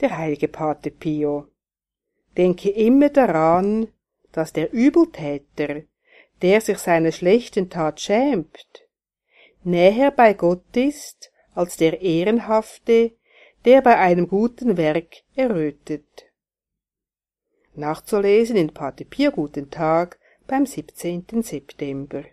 der heilige Pate Pio. Denke immer daran, dass der Übeltäter, der sich seiner schlechten Tat schämt, näher bei Gott ist als der Ehrenhafte, der bei einem guten Werk errötet. Nachzulesen in Pate Pio Guten Tag beim 17. September.